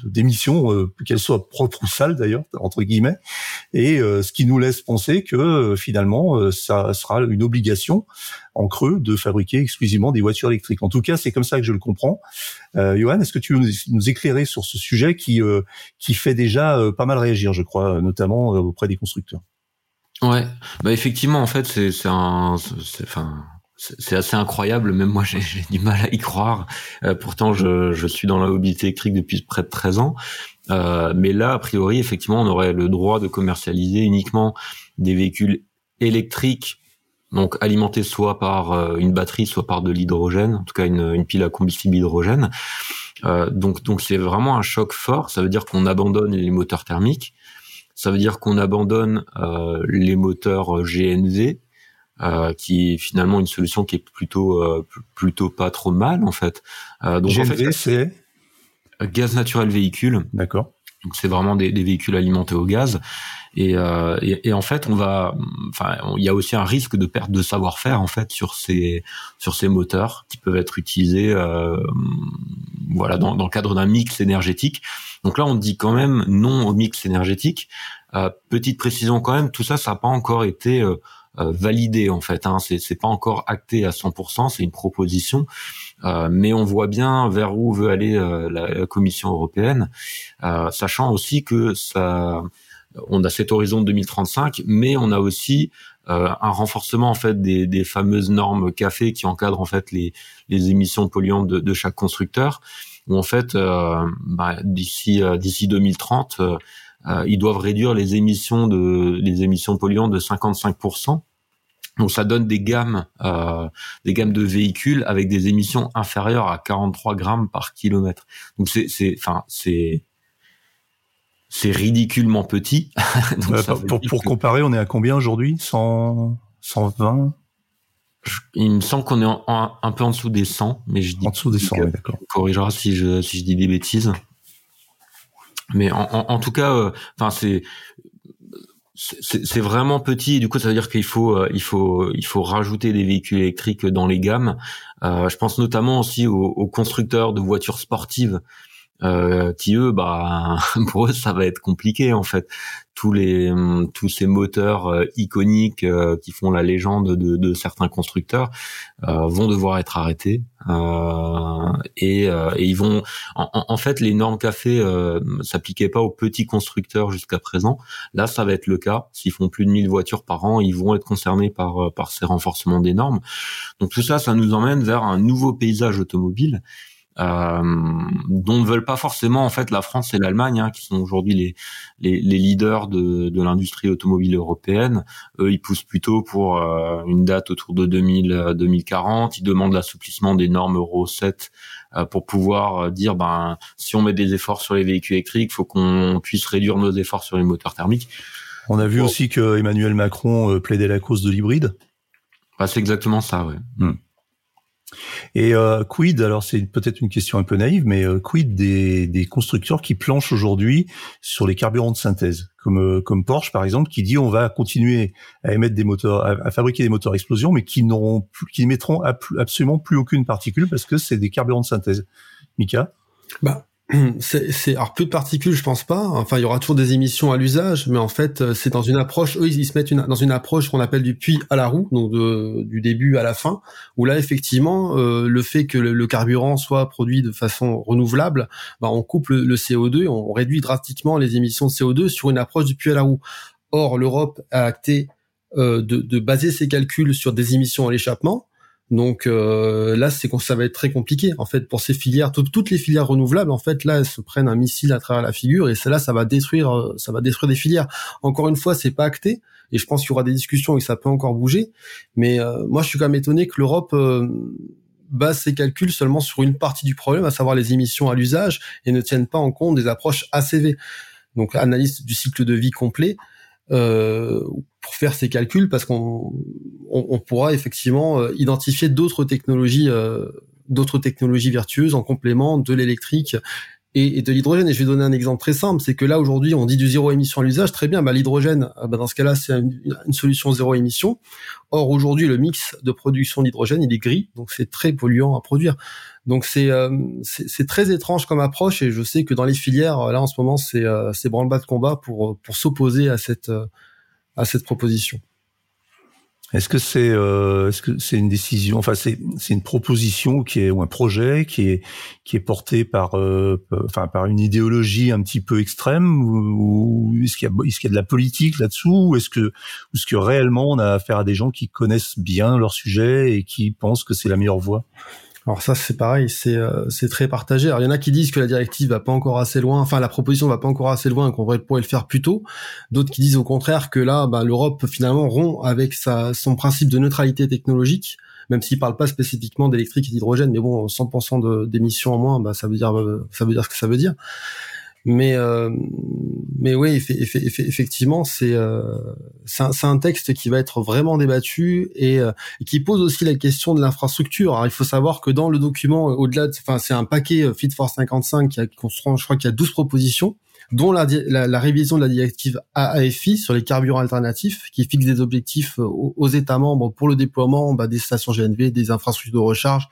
d'émissions, de, de, euh, qu'elles soient propres ou sales d'ailleurs entre guillemets, et euh, ce qui nous laisse penser que euh, finalement ça sera une obligation en creux de fabriquer exclusivement des voitures électriques. En tout cas, c'est comme ça que je le comprends. Euh, Johan, est-ce que tu veux nous éclairer sur ce sujet qui qui fait déjà pas mal réagir, je crois, notamment auprès des constructeurs? Ouais, bah effectivement, en fait, c'est un, enfin, c'est assez incroyable, même moi j'ai du mal à y croire. Euh, pourtant, je, suis dans la mobilité électrique depuis près de 13 ans. Euh, mais là, a priori, effectivement, on aurait le droit de commercialiser uniquement des véhicules électriques, donc alimentés soit par euh, une batterie, soit par de l'hydrogène, en tout cas une, pile à combustible hydrogène. Donc, donc c'est vraiment un choc fort. Ça veut dire qu'on abandonne les moteurs thermiques. Ça veut dire qu'on abandonne les moteurs GNV, euh, qui est finalement une solution qui est plutôt euh, plutôt pas trop mal en fait. Euh, donc en fait, c'est gaz naturel véhicule. D'accord. Donc c'est vraiment des, des, véhicules alimentés au gaz. Et, euh, et, et, en fait, on va, enfin, il y a aussi un risque de perte de savoir-faire en fait sur ces sur ces moteurs qui peuvent être utilisés, euh, voilà, dans, dans le cadre d'un mix énergétique. Donc là, on dit quand même non au mix énergétique. Euh, petite précision quand même, tout ça, ça n'a pas encore été euh, validé en fait. Hein. C'est, pas encore acté à 100%, c'est une proposition, euh, mais on voit bien vers où veut aller euh, la, Commission européenne, sachant aussi que ça, on a cet horizon de 2035, mais on a aussi un renforcement en fait des, des, fameuses normes café qui encadrent en fait les, les émissions polluantes de, de chaque constructeur. Où en fait, bah, d'ici d'ici 2030 euh, ils doivent réduire les émissions de les émissions polluantes de 55%. Donc ça donne des gammes, euh, des gammes de véhicules avec des émissions inférieures à 43 grammes par kilomètre. Donc c'est, c'est, enfin c'est, c'est ridiculement petit. Donc pour, pour comparer, on est à combien aujourd'hui? 100, 120 Il me semble qu'on est un peu en dessous des 100, mais je dis en dessous des 100, oui, d'accord. corrigera si je si je dis des bêtises. Mais en, tout cas, euh, enfin c'est c'est vraiment petit. Du coup, ça veut dire qu'il faut euh, il faut il faut rajouter des véhicules électriques dans les gammes. Euh, je pense notamment aussi aux constructeurs de voitures sportives euh, qui eux, bah, pour eux, ça va être compliqué en fait. Tous les tous ces moteurs euh, iconiques euh, qui font la légende de, de certains constructeurs vont devoir être arrêtés et, et, ils vont. En, en, fait, les normes café s'appliquaient pas aux petits constructeurs jusqu'à présent. Là, ça va être le cas. S'ils font plus de 1000 voitures par an, ils vont être concernés par par ces renforcements des normes. Donc tout ça, ça nous emmène vers un nouveau paysage automobile euh, dont ne veulent pas forcément en fait la France et l'Allemagne, hein, qui sont aujourd'hui les, les, les, leaders de, de l'industrie automobile européenne. Eux, ils poussent plutôt pour euh, une date autour de 2000, 2040. Ils demandent l'assouplissement des normes Euro 7 euh, pour pouvoir dire, ben, si on met des efforts sur les véhicules électriques, faut qu'on puisse réduire nos efforts sur les moteurs thermiques. On a vu aussi que Emmanuel Macron plaidait la cause de l'hybride. Bah, c'est exactement ça, oui. Hmm. Et euh, quid, alors c'est peut-être une question un peu naïve, mais euh, quid des, des, constructeurs qui planchent aujourd'hui sur les carburants de synthèse, comme euh, comme Porsche par exemple, qui dit on va continuer à émettre des moteurs, à, fabriquer des moteurs à explosion, mais qui n'auront, qui n'émettront absolument plus aucune particule parce que c'est des carburants de synthèse. Mika? Bah, c'est alors peu de particules, je pense pas. Enfin, il y aura toujours des émissions à l'usage, mais en fait, euh, c'est dans une approche. Eux, ils se mettent dans une approche qu'on appelle du puits à la roue, donc du début à la fin, où là, effectivement, euh, le fait que le, carburant soit produit de façon renouvelable, bah, on coupe le, CO2, on réduit drastiquement les émissions de CO2 sur une approche du puits à la roue. Or, l'Europe a acté euh, de, de baser ses calculs sur des émissions à l'échappement donc euh, là, c'est ça va être très compliqué en fait pour ces filières, toutes les filières renouvelables. En fait, là, elles se prennent un missile à travers la figure et cela, ça va détruire, euh, ça va détruire des filières. Encore une fois, c'est pas acté et je pense qu'il y aura des discussions et ça peut encore bouger. Mais euh, moi, je suis quand même étonné que l'Europe base ses calculs seulement sur une partie du problème, à savoir les émissions à l'usage, et ne tienne pas en compte des approches ACV. Donc analyse du cycle de vie complet euh, pour faire ces calculs parce qu'on on, pourra effectivement euh, identifier d'autres technologies euh, d'autres technologies vertueuses en complément de l'électrique et, de l'hydrogène. Et je vais donner un exemple très simple, c'est que là aujourd'hui on dit du zéro émission à l'usage, très bien, bah, l'hydrogène, ah, bah, dans ce cas-là c'est une, solution zéro émission. Or aujourd'hui le mix de production d'hydrogène il est gris, donc c'est très polluant à produire. Donc c'est euh, c'est très étrange comme approche et je sais que dans les filières là en ce moment c'est euh, c'est branle-bas de combat pour pour s'opposer à cette euh, à cette proposition. Est-ce que c'est euh, est-ce que c'est une décision enfin c'est c'est une proposition qui est ou un projet qui est qui est porté par euh, enfin par une idéologie un petit peu extrême ou, est-ce qu'il y a est-ce qu'il y a de la politique là-dessous ou est-ce que est-ce que réellement on a affaire à des gens qui connaissent bien leur sujet et qui pensent que c'est la meilleure voie? Alors ça c'est pareil, c'est euh, c'est très partagé. Alors il y en a qui disent que la directive va pas encore assez loin, enfin la proposition va pas encore assez loin, qu'on pourrait le faire plus tôt. D'autres qui disent au contraire que là, bah, l'Europe finalement rompt avec sa son principe de neutralité technologique, même s'il parle pas spécifiquement d'électrique et d'hydrogène, mais bon, 100% d'émissions en moins, bah, ça veut dire ça veut dire ce que ça veut dire. Mais euh, mais oui, effectivement, c'est euh, c'est un, texte qui va être vraiment débattu et, euh, qui pose aussi la question de l'infrastructure. Il faut savoir que dans le document, au-delà, enfin, c'est un paquet Fit for 55 qui a, je crois qu'il y a 12 propositions dont la, la, révision de la directive AAFI sur les carburants alternatifs, qui fixe des objectifs aux, États membres pour le déploiement bah, des stations GNV, des infrastructures de recharge,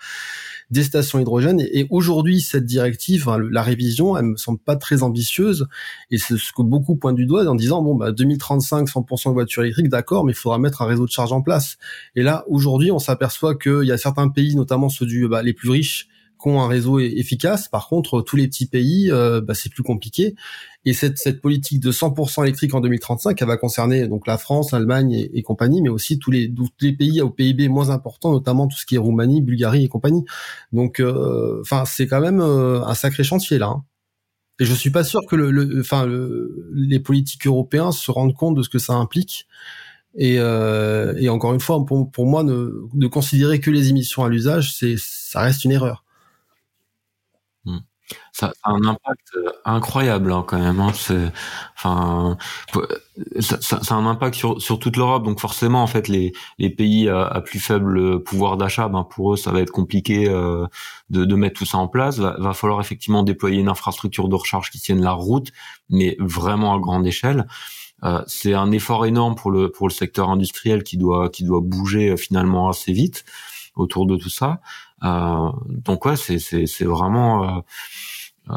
des stations hydrogène. Et, aujourd'hui, cette directive, la révision, elle me semble pas très ambitieuse. Et c'est ce que beaucoup pointent du doigt en disant, bon, bah, 2035, 100% de voitures électriques, d'accord, mais il faudra mettre un réseau de charge en place. Et là, aujourd'hui, on s'aperçoit qu'il y a certains pays, notamment ceux du, bah, les plus riches, qui ont un réseau efficace. Par contre, tous les petits pays, euh, bah, c'est plus compliqué. Et cette, cette politique de 100% électrique en 2035, elle va concerner donc la France, l'Allemagne et, compagnie, mais aussi tous les, tous les pays au PIB moins importants, notamment tout ce qui est Roumanie, Bulgarie et compagnie. Donc, euh, enfin, c'est quand même euh, un sacré chantier là. Hein. Et je suis pas sûr que le, enfin, les politiques européens se rendent compte de ce que ça implique. Et, euh, et encore une fois, pour, pour moi, ne, de considérer que les émissions à l'usage, c'est ça reste une erreur. Ça a un impact euh, incroyable hein, quand même. Hein. C'est, enfin, ça, ça, a un impact sur, sur toute l'Europe. Donc forcément, en fait, les, les pays à, plus faible pouvoir d'achat, ben pour eux, ça va être compliqué euh, de, de mettre tout ça en place. Va, va falloir effectivement déployer une infrastructure de recharge qui tienne la route, mais vraiment à grande échelle. Euh, c'est un effort énorme pour le pour le secteur industriel qui doit qui doit bouger finalement assez vite autour de tout ça. Euh, donc ouais, c'est c'est vraiment euh, euh,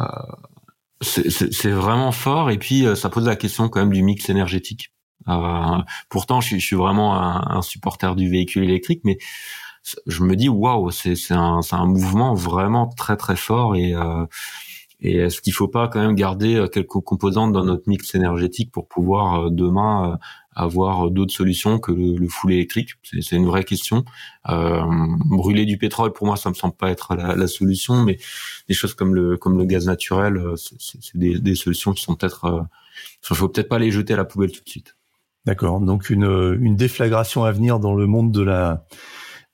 c'est vraiment fort et puis ça pose la question quand même du mix énergétique. Euh, pourtant, je, je, suis vraiment un, un, supporter du véhicule électrique, mais je me dis waouh, c'est un, un mouvement vraiment très très fort et euh, et est-ce qu'il faut pas quand même garder quelques composantes dans notre mix énergétique pour pouvoir demain avoir d'autres solutions que le, le full électrique C'est une vraie question. Euh, brûler du pétrole, pour moi, ça me semble pas être la, la solution, mais des choses comme le comme le gaz naturel, euh, c'est des, des, solutions qui sont peut-être, euh, faut peut-être pas les jeter à la poubelle tout de suite. D'accord. Donc une une déflagration à venir dans le monde de la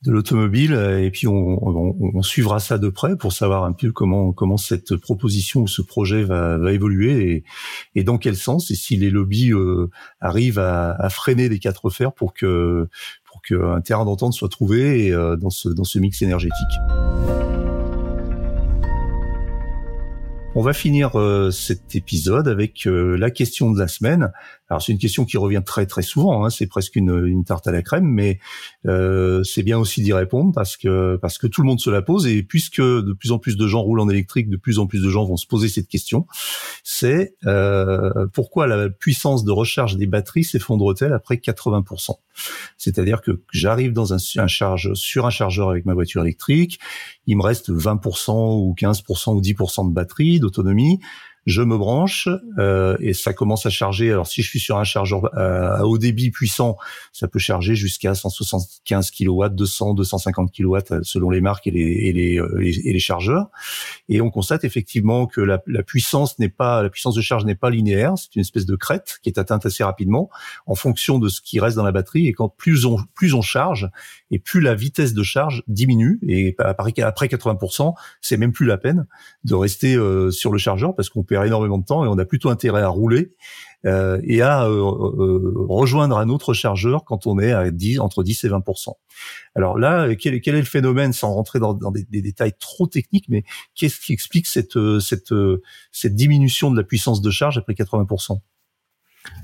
de l'automobile et puis on, on, on, suivra ça de près pour savoir un peu comment comment cette proposition ou ce projet va, va évoluer et, et dans quel sens et si les lobbies euh, arrivent à, à, freiner les quatre fers pour que pour qu'un terrain d'entente soit trouvé euh, dans ce dans ce mix énergétique. On va finir euh, cet épisode avec euh, la question de la semaine. Alors c'est une question qui revient très très souvent, hein, c'est presque une, une, tarte à la crème, mais euh, c'est bien aussi d'y répondre parce que parce que tout le monde se la pose. Et puisque de plus en plus de gens roulent en électrique, de plus en plus de gens vont se poser cette question, c'est euh, pourquoi la puissance de recharge des batteries s'effondre-t-elle après 80% C'est-à-dire que j'arrive dans un, un charge sur un chargeur avec ma voiture électrique, il me reste 20% ou 15% ou 10% de batterie d'autonomie je me branche euh, et ça commence à charger. Alors si je suis sur un chargeur euh, à haut débit puissant, ça peut charger jusqu'à 175 kW, 200, 250 kW selon les marques et les, et les, euh, et les chargeurs. Et on constate effectivement que la, la puissance n'est pas la puissance de charge n'est pas linéaire. C'est une espèce de crête qui est atteinte assez rapidement en fonction de ce qui reste dans la batterie. Et quand plus on plus on charge et plus la vitesse de charge diminue. Et après 80%, c'est même plus la peine de rester euh, sur le chargeur parce qu'on perd énormément de temps et on a plutôt intérêt à rouler euh, et à euh, euh rejoindre un autre chargeur quand on est à 10, entre 10 et 20%. Alors là, quel, est le phénomène sans rentrer dans, des, des, détails trop techniques, mais qu'est-ce qui explique cette, cette, cette diminution de la puissance de charge après 80%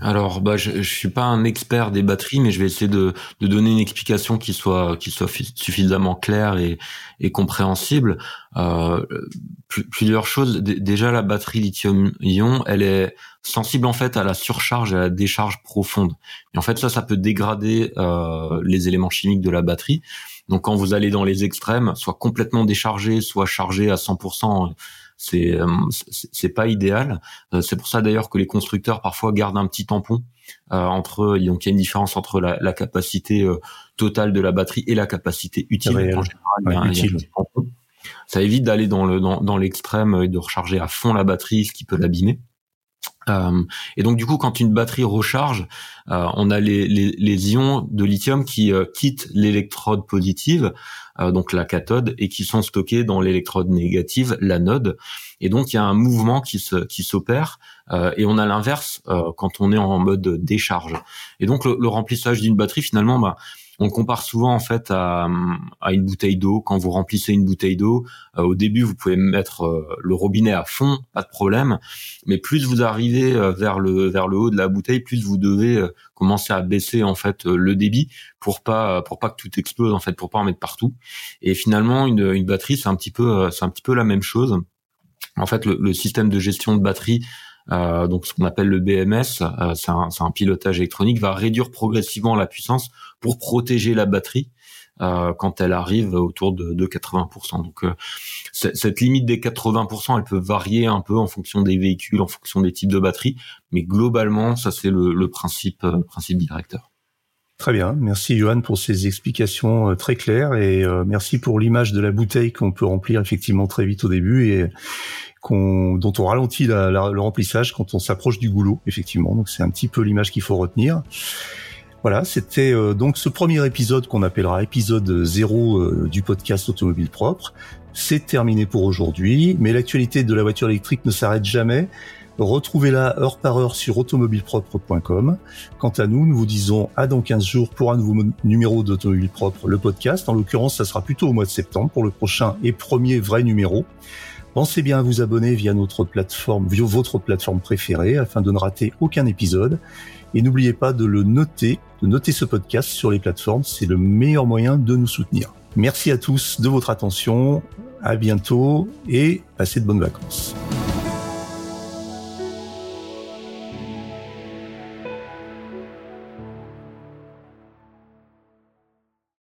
alors, bah, je, je suis pas un expert des batteries, mais je vais essayer de, de donner une explication qui soit qui soit suffisamment claire et, et compréhensible. Euh, plusieurs choses. déjà, la batterie lithium-ion, elle est sensible en fait à la surcharge et à la décharge profonde. Et en fait, ça, ça peut dégrader euh, les éléments chimiques de la batterie. Donc, quand vous allez dans les extrêmes, soit complètement déchargé, soit chargé à 100%, c'est euh, c'est pas idéal. Euh, c'est pour ça d'ailleurs que les constructeurs parfois gardent un petit tampon euh, entre donc il y a une différence entre la, la capacité totale de la batterie et la capacité utile. En général, utile. ça évite d'aller dans le dans, dans l'extrême et de recharger à fond la batterie, ce qui peut l'abîmer. Euh, et donc du coup, quand une batterie recharge, euh, on a les, ions de lithium qui euh, quittent l'électrode positive, donc la cathode, et qui sont stockés dans l'électrode négative, l'anode. Et donc il y a un mouvement qui s'opère, et on a l'inverse quand on est en mode décharge. Et donc le, le remplissage d'une batterie, finalement, bah, on compare souvent en fait à, une bouteille d'eau. Quand vous remplissez une bouteille d'eau, euh, au début vous pouvez mettre euh, le robinet à fond, pas de problème. Mais plus vous arrivez euh, vers le vers le haut de la bouteille, plus vous devez commencer à baisser en fait le débit pour pas pour pas que tout explose en fait, pour pas en mettre partout. Et finalement une, une batterie c'est un petit peu c'est un petit peu la même chose. En fait, le, le système de gestion de batterie euh, donc ce qu'on appelle le BMS, euh, c'est un, un, pilotage électronique, va réduire progressivement la puissance pour protéger la batterie euh, quand elle arrive autour de, de 80%. Donc euh, cette limite des 80%, elle peut varier un peu en fonction des véhicules, en fonction des types de batteries, mais globalement, ça c'est le, le, principe, euh, principe directeur. Très bien, merci Johan pour ces explications très claires et merci pour l'image de la bouteille qu'on peut remplir effectivement très vite au début et dont on ralentit le remplissage quand on s'approche du goulot, effectivement. Donc c'est un petit peu l'image qu'il faut retenir. Voilà, c'était euh, donc ce premier épisode qu'on appellera épisode zéro euh, du podcast Automobile Propre. C'est terminé pour aujourd'hui, mais l'actualité de la voiture électrique ne s'arrête jamais. Retrouvez-la heure par heure sur automobilepropre.com. Quant à nous, nous vous disons à dans 15 jours pour un nouveau numéro d'Automobile Propre, le podcast. En l'occurrence, ça sera plutôt au mois de septembre pour le prochain et premier vrai numéro. Pensez bien à vous abonner via notre plateforme, via votre plateforme préférée afin de ne rater aucun épisode. Et n'oubliez pas de le noter, de noter ce podcast sur les plateformes. C'est le meilleur moyen de nous soutenir. Merci à tous de votre attention. À bientôt et passez de bonnes vacances.